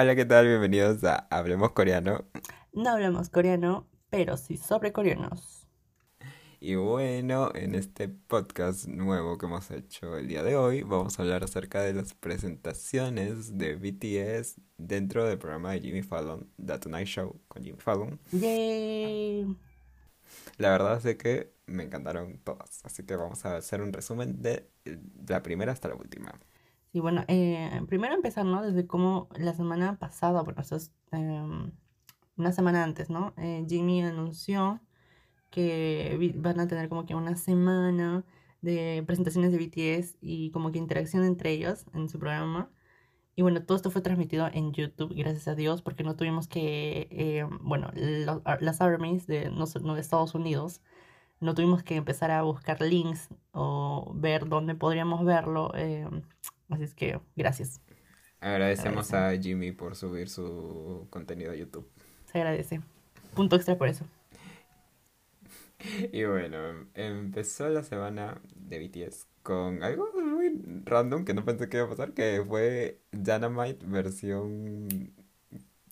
Hola, ¿qué tal? Bienvenidos a Hablemos Coreano. No hablamos coreano, pero sí sobre coreanos. Y bueno, en este podcast nuevo que hemos hecho el día de hoy, vamos a hablar acerca de las presentaciones de BTS dentro del programa de Jimmy Fallon, The Tonight Show con Jimmy Fallon. Yay. La verdad es que me encantaron todas, así que vamos a hacer un resumen de la primera hasta la última. Sí, bueno, eh, primero empezar, ¿no? Desde como la semana pasada, bueno, eso es em, una semana antes, ¿no? Eh, Jimmy anunció que van a tener como que una semana de presentaciones de BTS y como que interacción entre ellos en su programa. Y bueno, todo esto fue transmitido en YouTube, gracias a Dios, porque no tuvimos que, eh, bueno, lo- las armies de, no, de Estados Unidos, no tuvimos que empezar a buscar links o ver dónde podríamos verlo. Así es que, gracias, Agradecemos a Jimmy por subir su contenido a YouTube. se agradece. Punto extra por eso. Y bueno, empezó la semana de BTS con algo muy random que no pensé que iba a pasar, que fue Dynamite versión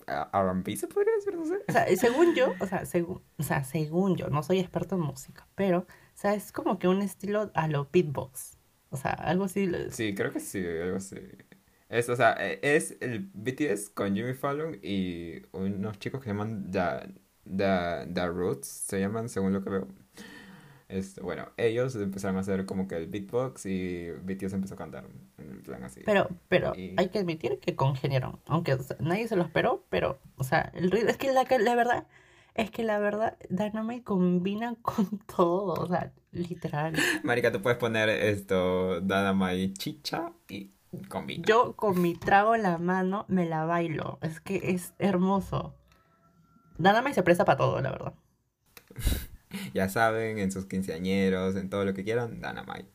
R&B, se podría decir, no sé. O sea, según yo, o sea, según, o sea, según yo, no soy experto en música, pero, o sea, es como que un estilo a lo beatbox. O sea, algo así. Sí, creo que sí, algo así. Es, o sea, e- es el BTS con Jimmy Fallon y unos chicos que se llaman The, The, The Roots, se llaman según lo que veo. Este, bueno, ellos empezaron a hacer como que el beatbox y BTS empezó a cantar en plan así. Pero, pero Y- hay que admitir que congeniaron. Aunque o sea, nadie se lo esperó, pero, o sea, el ritmo. Es que la, la verdad, es que la verdad, Dynamite combina con todo. O sea, literal. Marica, tú puedes poner esto, Dynamite chicha y combina. Yo con mi trago en la mano me la bailo. Es que es hermoso. Dynamite se presta para todo, la verdad. Ya saben, en sus quinceañeros, en todo lo que quieran, Dynamite.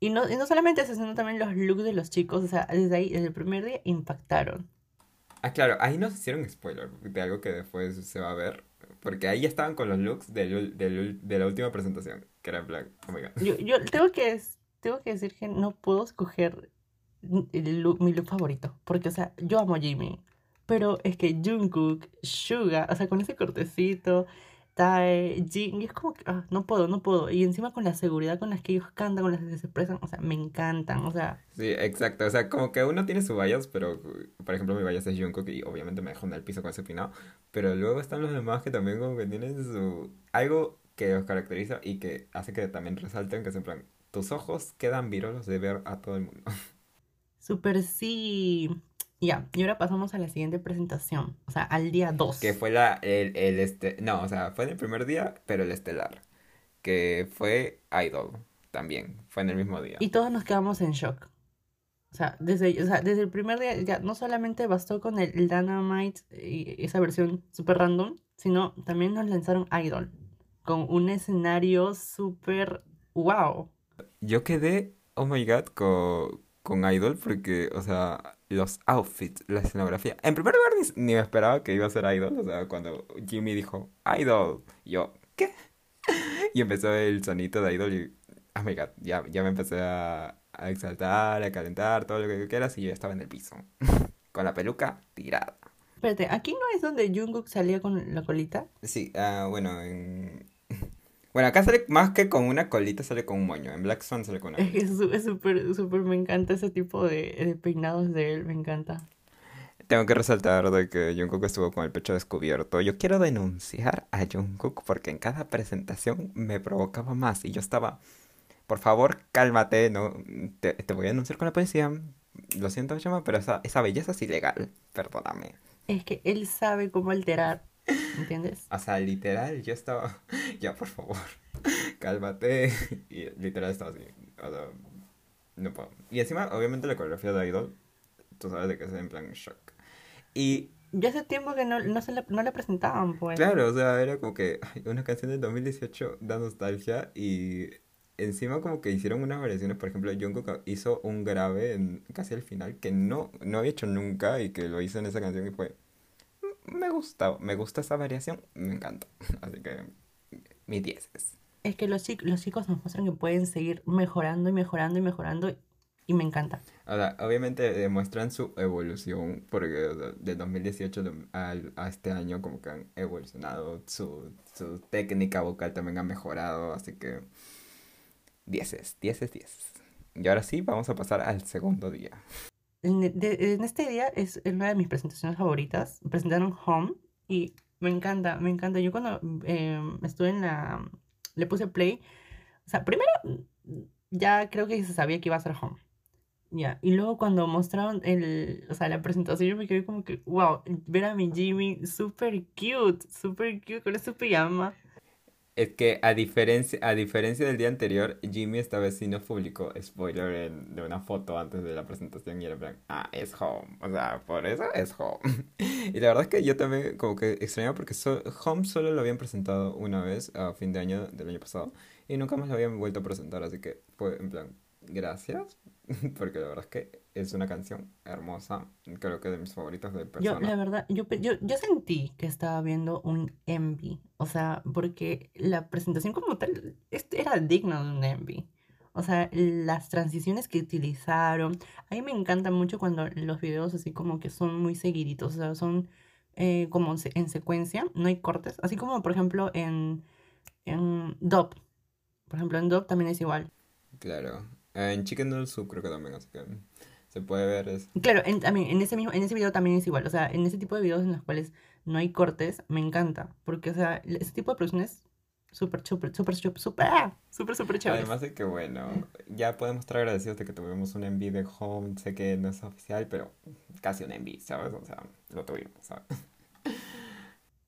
Y no, y no solamente eso, sino también los looks de los chicos. O sea, desde ahí, desde el primer día, impactaron. Ah, claro, ahí nos hicieron spoiler de algo que después se va a ver. Porque ahí estaban con los looks del, del de la última presentación, que era plan, oh my god. Yo, yo tengo que, tengo que decir que no puedo escoger el look- mi look favorito. Porque, o sea, yo amo Jimmy. Pero es que Jungkook, Suga, o sea, con ese cortecito, Tae, Jin, y es como que ah, no puedo, no puedo. Y encima con la seguridad con las que ellos cantan, con las que se expresan, o sea, me encantan. O sea, Sí, exacto. O sea, como que uno tiene su bias, pero por ejemplo mi bias es Jungkook y obviamente me dejó en el piso con ese peinado. Pero luego están los demás que también como que tienen su... algo que los caracteriza y que hace que también resalten, que es en plan, tus ojos quedan virolos de ver a todo el mundo. súper sí. Ya, y ahora pasamos a la siguiente presentación. O sea, al día 2. Que fue la, el, el este, no, o sea, fue en el primer día, pero el estelar. Que fue Idol también, fue en el mismo día. Y todos nos quedamos en shock. O sea, desde, o sea, desde el primer día ya no solamente bastó con el, el Dynamite y esa versión super random, sino también nos lanzaron Idol con un escenario súper wow. Yo quedé, oh my god, con, con Idol porque, o sea, los outfits, la escenografía. En primer lugar, ni, ni me esperaba que iba a ser Idol. O sea, cuando Jimmy dijo Idol, yo, ¿qué? Y empezó el sonito de Idol y, oh my god, ya, ya me empecé a, a exaltar, a calentar, todo lo que quieras y yo estaba en el piso. Con la peluca tirada. Espérate, ¿aquí no es donde Jungkook salía con la colita? Sí, ah, bueno, en... Bueno, acá sale más que con una colita, sale con un moño. En Black Swan sale con una es súper, súper, me encanta ese tipo de, de peinados de él, me encanta. Tengo que resaltar de que Jungkook estuvo con el pecho descubierto. Yo quiero denunciar a Jungkook porque en cada presentación me provocaba más y yo estaba, por favor, cálmate, no, te, te voy a denunciar con la policía. Lo siento, Chama, pero esa, esa belleza es ilegal, perdóname. Es que él sabe cómo alterar, ¿entiendes? O sea, literal, yo estaba, ya, por favor, cálmate. Y literal estaba así, o sea, no puedo. Y encima, obviamente, la coreografía de Idol, tú sabes de que es en plan shock. Y Ya hace tiempo que no, no, se la, no la presentaban, pues. Claro, o sea, era como que una canción del 2018 da nostalgia y encima como que hicieron unas variaciones, por ejemplo, Jungkook hizo un grave en casi al final que no, no había hecho nunca y que lo hizo en esa canción y fue, "Mm, me gusta, me gusta esa variación, me encanta, así que mis dieces. Es que los, chic- los chicos nos muestran que pueden seguir mejorando y mejorando y mejorando. y me encanta. Ahora, obviamente demuestran su evolución porque o sea, de 2018 de- al- a, este año como que han evolucionado, su, su técnica vocal también ha mejorado, así que 10 es, 10 es 10. Y ahora sí, vamos a pasar al segundo día. En, de- en este día es una de mis presentaciones favoritas. Presentaron Home y me encanta, me encanta. Yo cuando eh, estuve en la... Le puse play. O sea, primero ya creo que se sabía que iba a ser Home. Ya. Y luego cuando mostraron el, o sea, la presentación yo me quedé como que, wow, ver a mi Jimmy súper cute, súper cute con su pijama. Es que a diferencia, a diferencia del día anterior, Jimmy esta vez sí nos publicó spoiler de una foto antes de la presentación y era plan, ah, es Home. O sea, por eso es Home. Y la verdad es que yo también como que extrañaba porque so- Home solo lo habían presentado una vez a fin de año del año pasado y nunca más lo habían vuelto a presentar, así que fue en plan, gracias, porque la verdad es que es una canción hermosa, creo que de mis favoritas de Yo, persona. la verdad, yo, yo, yo sentí que estaba viendo un Envy. O sea, porque la presentación como tal era digna de un Envy. O sea, las transiciones que utilizaron. A mí me encanta mucho cuando los videos así como que son muy seguiditos. O sea, son eh, como en secuencia, no hay cortes. Así como, por ejemplo, en, en Dub. Por ejemplo, en Dub también es igual. Claro. En Chicken Noodle Soup creo que también, así que se puede ver es... Claro, en, también, en ese mismo, en ese video también es igual. O sea, en ese tipo de videos en los cuales no hay cortes, me encanta. Porque, o sea, ese tipo de producciones súper, súper, súper, súper, súper, ¡ah! súper, súper chéveres. Además de que, bueno, ya podemos estar agradecidos de que tuvimos un enví de Home. Sé que no es oficial, pero casi un enví, ¿sabes? O sea, lo tuvimos, ¿sabes?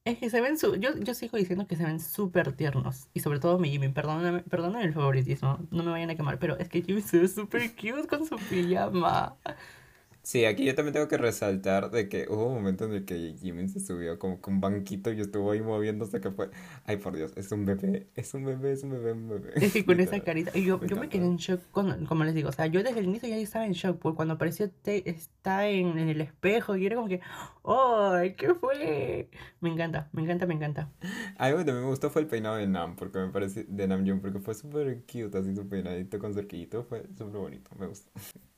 Es que se ven, su yo, yo sigo diciendo que se ven súper tiernos. Y sobre todo mi Jimmy, perdóname, perdóname el favoritismo, no me vayan a quemar, pero es que Jimmy se ve súper cute con su pijama. Sí, aquí yo también tengo que resaltar de que hubo un momento en el que Jimin se subió como con un banquito y estuvo ahí moviéndose que fue... Ay, por Dios, es un bebé, es un bebé, es un bebé, un bebé. Es que con esa carita, y yo, Me yo me quedé en shock, cuando, como les digo, o sea, yo desde el inicio ya estaba en shock, porque cuando apareció te, está en, en el espejo y era como que, ¡ay, qué fue! Me encanta, me encanta, me encanta. Algo que también me gustó fue el peinado de Nam, porque me parece, de Namjoon, porque fue súper cute, así su peinadito con cerquillito, fue súper bonito, me gustó.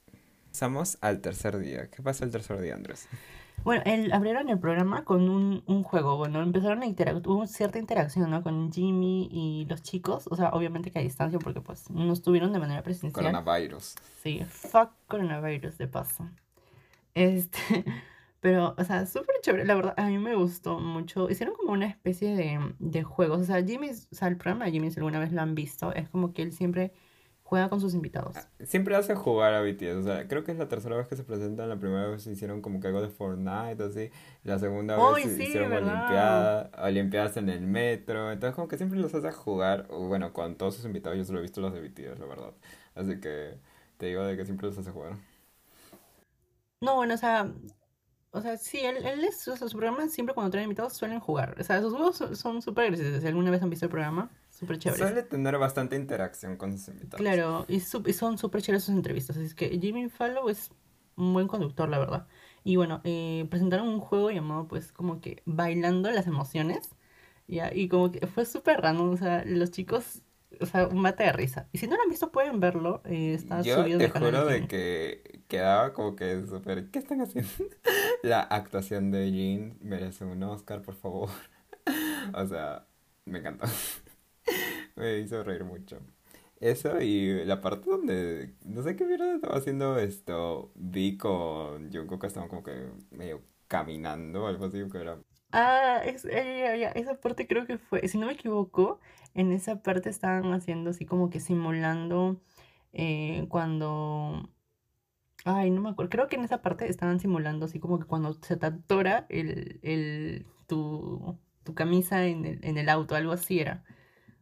Pasamos al tercer día. ¿Qué pasa el tercer día, Andrés? Bueno, el, abrieron el programa con un, un juego, bueno, empezaron a interactuar, hubo cierta interacción, ¿no? Con Jimmy y los chicos, o sea, obviamente que a distancia, porque pues no estuvieron de manera presencial. Coronavirus. Sí, fuck coronavirus de paso. Este, pero, o sea, súper chévere, la verdad, a mí me gustó mucho. Hicieron como una especie de, de juegos, o sea, Jimmy, o sea, el programa de Jimmy, si alguna vez lo han visto, es como que él siempre juega con sus invitados. Siempre hace jugar a BTS, o sea, creo que es la tercera vez que se presentan, la primera vez hicieron como que algo de Fortnite, así, la segunda ¡Ay, vez sí, hicieron olimpiada, olimpiadas en el metro, entonces como que siempre los hace jugar, bueno, con todos sus invitados, yo solo he visto los de BTS, la verdad, así que te digo de que siempre los hace jugar. No, bueno, o sea, o sea, sí, él, él es, o sea, su programa siempre cuando trae invitados suelen jugar. O sea, sus juegos son- súper graciosos. Si alguna vez han visto el programa, súper chéveres. Suele tener bastante interacción con sus invitados. Claro, y, y son súper chéveres sus entrevistas. Así que Jimmy Fallow es un buen conductor, la verdad. Y bueno, eh, presentaron un juego llamado, pues, como que Bailando las Emociones. Ya, y como que fue súper random. O sea, los chicos, o sea, un mate de risa. Y si no lo han visto, pueden verlo. eh, está Yo subido te juro de Jimmy. que quedaba como que súper... ¿Qué están haciendo? La actuación de Jean merece un Oscar, por favor. O sea, me encantó. Me hizo reír mucho. Eso y la parte donde... No sé qué mierda estaba haciendo esto. Vi con Jungkook que estaban como que medio caminando algo así, que era... Ah, es, eh, ya, esa parte creo que fue, si no me equivoco, en esa parte estaban haciendo así como que simulando eh, cuando... Ay, no me acuerdo. Creo que en esa parte estaban simulando así como que cuando se te el, el, tu, tu camisa en el, en el auto, algo así era.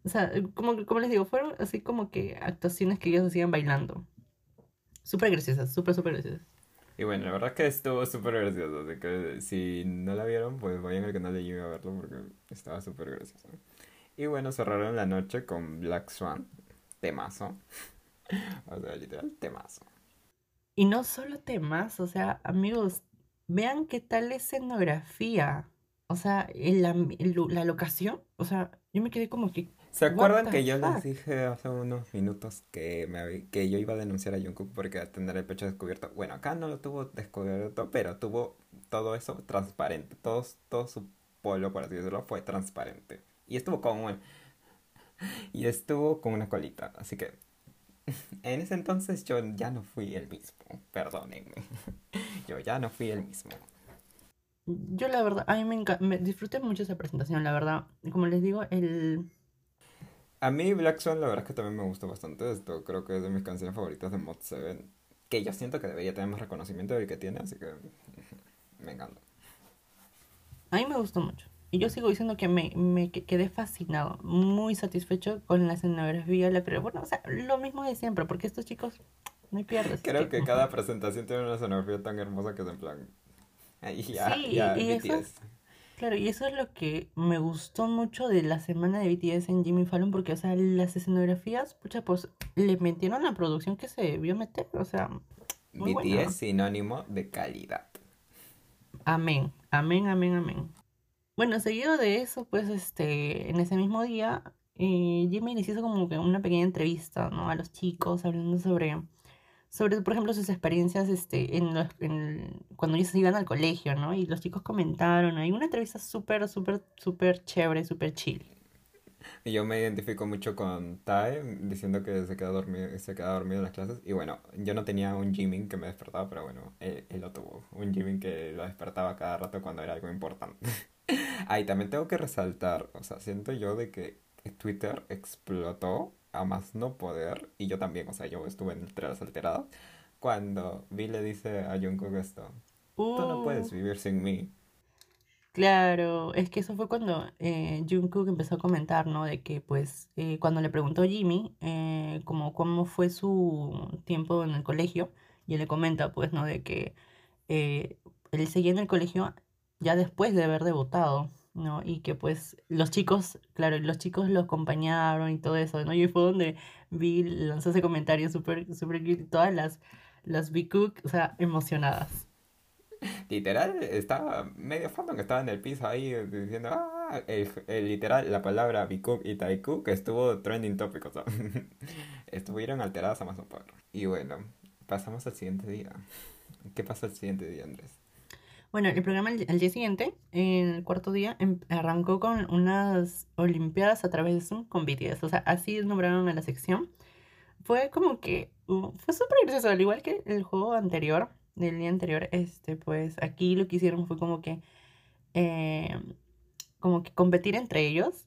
O sea, como, como les digo, fueron así como que actuaciones que ellos hacían bailando. Súper graciosas, súper, súper graciosas. Y bueno, la verdad es que estuvo súper gracioso, así que si no la vieron, pues vayan al canal de Jimmy a verlo porque estaba súper gracioso. Y bueno, cerraron la noche con Black Swan, temazo. O sea, literal, temazo. Y no solo temas, o sea, amigos, vean qué tal la escenografía. O sea, el el la locación. O sea, yo me quedé como que, ¿Se acuerdan que yo les dije hace unos minutos que, me que yo iba a denunciar a Jungkook porque a tener el pecho descubierto? Bueno, acá no lo tuvo descubierto, pero tuvo todo eso transparente. Todo, todo su polo, por así decirlo, fue transparente. Y estuvo con un- y estuvo con una colita. Así que en ese entonces yo ya no fui el mismo. Perdónenme. Yo ya no fui el mismo. Yo la verdad, a mí me encanta, me disfruté mucho esa presentación, la verdad. Como les digo, el... A mí Black Swan la verdad es que también me gustó bastante esto, creo que es de mis canciones favoritas de Mod 7, que yo siento que debería tener más reconocimiento del que tiene, así que me encanta. A mí me gustó mucho. Y yo sigo diciendo que me, me que- quedé fascinado, muy satisfecho con la escenografía, la creo. Bueno, o sea, lo mismo de siempre, porque estos chicos no hay pierdes. es Creo que- que cada presentación tiene una escenografía tan hermosa que es en plan... Ahí ya, Sí, ya, y eso-. Claro, y eso es lo que me gustó mucho de la semana de BTS en Jimmy Fallon, porque, o sea, las escenografías, pucha, pues le metieron la producción que se debió meter, o sea, muy BTS sinónimo de calidad. Amén, amén, amén, amén. Bueno, seguido de eso, pues, este, en ese mismo día, eh, Jimmy les hizo como que una pequeña entrevista, ¿no? A los chicos, hablando sobre, sobre, por ejemplo, sus experiencias, este, en los, en, cuando ellos iban al colegio, ¿no? Y los chicos comentaron, hay una entrevista súper, súper, súper chévere, súper chill. Yo me identifico mucho con Tae diciendo que se queda dormido, se queda dormido en las clases. Y bueno, yo no tenía un Jimin que me despertaba, pero bueno, él, él lo tuvo. Un Jimin que lo despertaba cada rato cuando era algo importante. Ahí también tengo que resaltar, o sea, siento yo de que Twitter explotó a más no poder. Y yo también, o sea, yo estuve entre las alteradas. Cuando Vi le dice a Jungkook esto, tú no Uh, puedes vivir sin mí. Claro, es que eso fue cuando eh, Jungkook empezó a comentar, ¿no? De que, pues, eh, cuando le preguntó a Jimmy, eh, como cómo fue su tiempo en el colegio, y él le comenta, pues, ¿no? De que eh, él seguía en el colegio ya después de haber debutado, ¿no? Y que, pues, los chicos, claro, los chicos lo acompañaron y todo eso, ¿no? Y fue donde vi, lanzó ese comentario súper, súper cute, todas las, las B-Cook, o sea, emocionadas. Literal, estaba medio fandom que estaba en el piso ahí diciendo, ah, el, literal, la palabra Bikook y Taekook estuvo trending topic, o sea, estuvieron alteradas a más no poder. Y bueno, pasamos al siguiente día. ¿Qué pasó el siguiente día, Andrés? Bueno, el programa al, día siguiente, en el cuarto día, em- arrancó con unas olimpiadas a través de Zoom con BTS. O sea, así nombraron a la sección. Fue como que, uh, fue súper gracioso, al igual que el juego anterior, del día anterior, este, pues aquí lo que hicieron fue como que, eh, como que competir entre ellos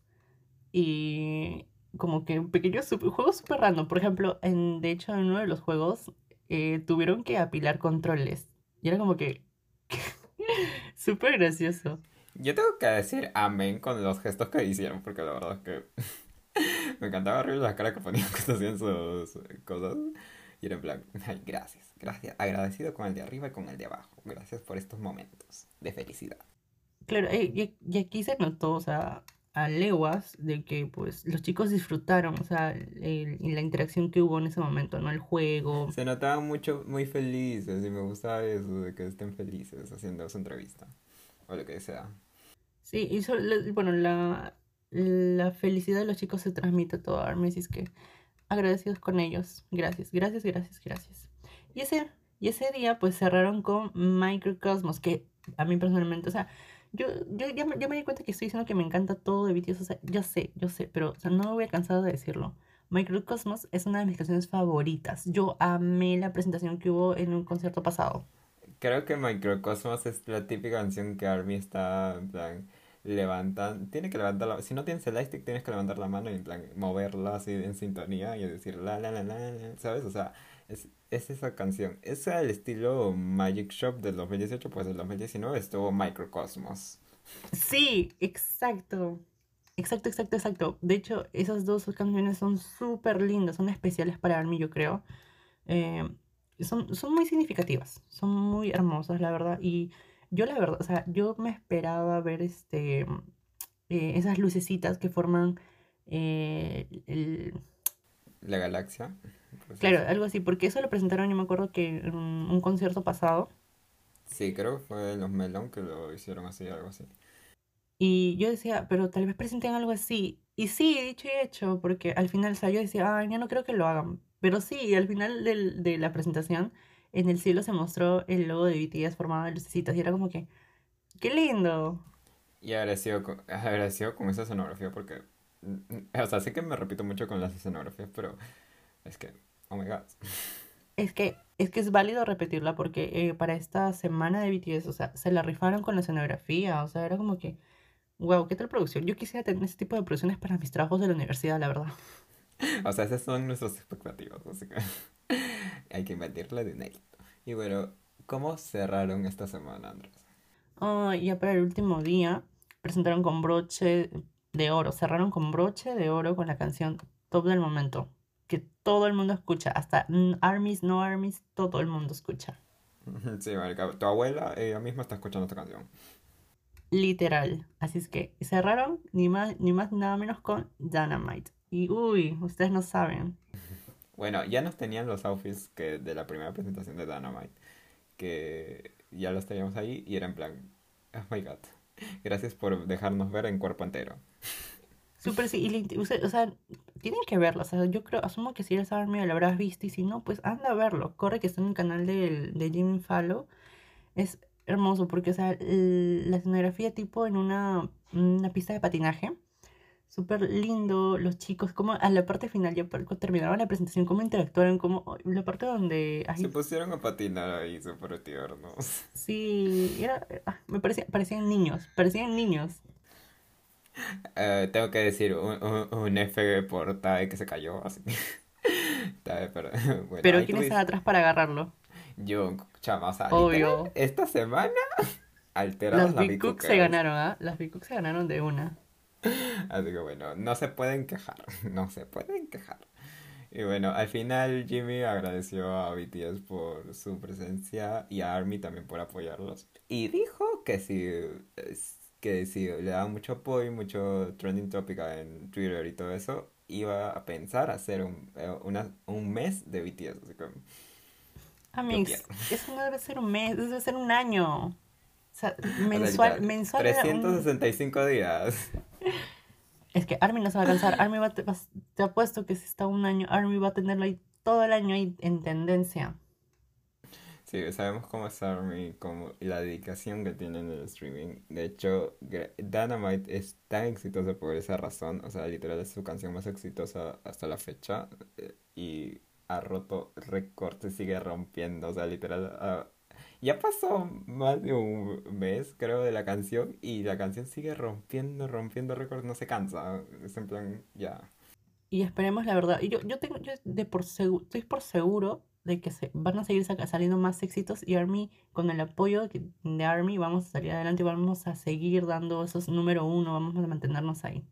y como que pequeños sup- juegos súper random. Por ejemplo, en, de hecho, en uno de los juegos eh, tuvieron que apilar controles. Y era como que súper gracioso. Yo tengo que decir amén con los gestos que hicieron, porque la verdad es que me encantaba horrible la cara que ponían cuando hacían sus cosas. Y era en plan, ay, gracias, gracias, agradecido con el de arriba y con el de abajo. Gracias por estos momentos de felicidad. Claro, eh, y, y aquí se notó, o sea, a leguas de que pues los chicos disfrutaron, o sea, el- y la interacción que hubo en ese momento, ¿no? El juego. Se notaban mucho, muy felices y me gustaba eso, de que estén felices haciendo su entrevista. O lo que sea. Sí, y so- la- bueno, la, la felicidad de los chicos se transmite a todo Armes y es que agradecidos con ellos. Gracias, gracias, gracias, gracias. Y ese, y ese día pues cerraron con Microcosmos, que a mí personalmente, o sea, yo, yo ya, me, di cuenta que estoy diciendo que me encanta todo de BTS, o sea, yo sé, yo sé, pero no me voy a cansar de decirlo. Microcosmos es una de mis canciones favoritas. Yo amé la presentación que hubo en un concierto pasado. Creo que Microcosmos es la típica canción que Army está, en plan, levantan, tiene que levantar la, si no tienes el stick tienes que levantar la mano y en plan moverla así en sintonía y decir la la la la, la, ¿sabes? O sea, es, es esa canción. Es el estilo Magic Shop del 2018, pues del 2019 estuvo Microcosmos. Sí, exacto. Exacto, exacto, exacto. De hecho, esas dos canciones son súper lindas, son especiales para mí, yo creo. Eh, son, son muy significativas, son muy hermosas, la verdad. Y yo, la verdad, o sea, yo me esperaba ver este, eh, esas lucecitas que forman eh, el, La galaxia. pues Claro, eso. algo así, porque eso lo presentaron, yo me acuerdo que en un concierto pasado. Sí, creo que fue los Melon que lo hicieron así, algo así. Y yo decía, pero tal vez presenten algo así. Y sí, dicho y hecho, porque al final, o sea, yo decía, ay, ya no creo que lo hagan. Pero sí, al final del- de la presentación, en el cielo se mostró el logo de BTS formado de lucecitas y era como que, ¡qué lindo! Y agradecido con, agradecido con esa escenografía porque, o sea, sé que me repito mucho con las escenografías, pero es que, oh my God. Es que, es que es válido repetirla porque eh, para esta semana de BTS, o sea, se la rifaron con la escenografía, o sea, era como que, wow, ¿qué tal producción? Yo quisiera tener ese tipo de producciones para mis trabajos de la universidad, la verdad. O sea, esas son nuestras expectativas, así que hay que invertirle dinero. Y bueno, ¿cómo cerraron esta semana, Andrés? Y ya para el último día presentaron con broche de oro, cerraron con broche de oro con la canción Top del Momento, que todo el mundo escucha, hasta armies, no armies, todo el mundo escucha, Sí, marica, tu abuela, ella misma está escuchando esta canción. literal. Así es que cerraron ni más ni más nada menos con Dynamite. Y uy, ustedes no saben. Bueno, ya nos tenían los outfits que de la primera presentación de Dynamite, que ya los teníamos ahí y era en plan, oh my God, gracias por dejarnos ver en cuerpo entero. Súper sí, y o sea, tienen que verlo, o sea, yo creo, asumo que si eres army lo habrás visto y si no, pues anda a verlo. Corre que está en el canal del, de Jimmy Fallon Es hermoso porque, o sea, la escenografía tipo en una, una pista de patinaje, súper lindo, los chicos, como a la parte final, ya terminaron la presentación, cómo interactuaron, como la parte donde, Se pusieron a patinar ahí súper tiernos. sí, era, ah, me parecía, parecían niños, parecían niños. Eh, tengo que decir un, un, un F por Tae que se cayó, así. Tae, pero bueno, Pero ¿quién estaba atrás para agarrarlo? Jungkook, chama, o sea, Obvio. esta semana alteraron Las la Big Cook se ganaron, ¿ah? Las Big Cook se ganaron de una. Así que bueno, no se pueden quejar, no se pueden quejar. Y bueno, al final Jimmy agradeció a BTS por su presencia y a ARMY también por apoyarlos. Y dijo que si, es- que si le daba mucho apoyo, mucho trending topic en Twitter y todo eso, iba a pensar hacer un, eh, una- un mes de BTS. Así que quiero. eso no debe ser un mes, eso debe ser un año. Sea, mensual, mensual era un... 365 días. Es que Army no se va a cansar. Army va te, te apuesto que si está un año, Army va a tenerlo ahí todo el año ahí en tendencia. Sí, sabemos cómo es ARMY, como la dedicación que tiene en el streaming. De hecho, Dynamite es tan exitosa por esa razón. O sea, literal es su canción más exitosa hasta la fecha. eh, Y ha roto récords, sigue rompiendo. O sea, literal. Ya pasó más de un mes, creo, de la canción. Y la canción sigue rompiendo, rompiendo récords, no se cansa. Es en plan, ya. Y esperemos la verdad. Y yo, yo tengo, yo de por estoy por seguro de que se, van a seguir saliendo más éxitos y Army, con el apoyo de Army, vamos a salir adelante y vamos a seguir dando esos número uno, vamos a mantenernos ahí.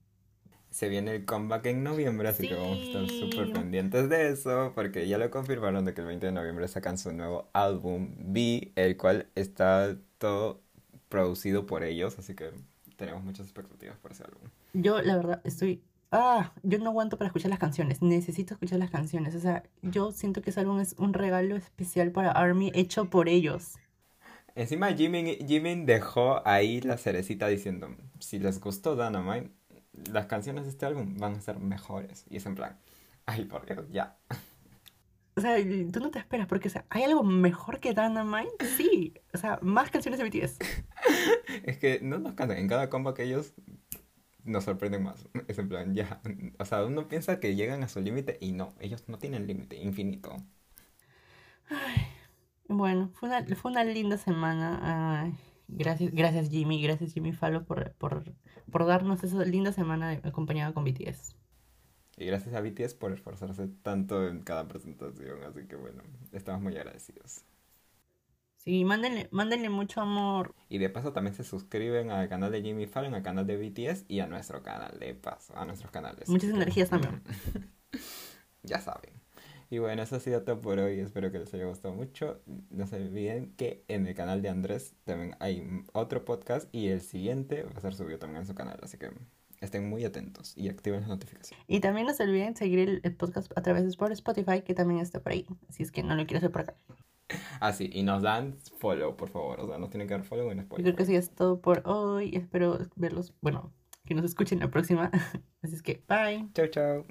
Se viene el comeback en noviembre, así que vamos a estar súper pendientes de eso, porque ya lo confirmaron de que el 20 de noviembre sacan su nuevo álbum, B, el cual está todo producido por ellos, así que tenemos muchas expectativas por ese álbum. Yo, la verdad, estoy. Ah, yo no aguanto para escuchar las canciones. Necesito escuchar las canciones. O sea, yo siento que ese álbum es un regalo especial para Army hecho por ellos. Encima Jimin, Jimin dejó ahí la cerecita diciendo, si les gustó Dynamite, las canciones de este álbum van a ser mejores. Y es en plan, ay por Dios, ya. O sea, tú no te esperas porque, o sea, ¿hay algo mejor que Dynamite? Sí. O sea, más canciones de BTS. Es que no nos cantan, en cada comeback ellos nos sorprenden más. Es en plan, ya. O sea, uno piensa que llegan a su límite y no, ellos no tienen límite, infinito. Bueno, fue una, fue una linda semana. Ay, gracias, gracias Jimmy, gracias Jimmy Fallo por, por, por darnos esa linda semana acompañada con BTS. Y gracias a BTS por esforzarse tanto en cada presentación, así que bueno, estamos muy agradecidos. Sí, mándenle, mándenle mucho amor. Y de paso también se suscriben al canal de Jimmy Fallon, al canal de BTS y a nuestro canal, de paso, a nuestros canales. Muchas energías también. Ya saben. Y bueno, eso ha sido todo por hoy. Espero que les haya gustado mucho. No se olviden que en el canal de Andrés también hay otro podcast y el siguiente va a ser subido también en su canal. Así que estén muy atentos y activen las notificaciones. Y también no se olviden seguir el, podcast a través de Spot- Spotify, que también está por ahí. Así es que no lo quiero hacer por acá. Ah, sí, y nos dan follow, por favor. O sea, nos tienen que dar follow en Yo Spotify. creo que sí es todo por hoy. Espero verlos, bueno, que nos escuchen la próxima. Así es que, bye. Chau, chau.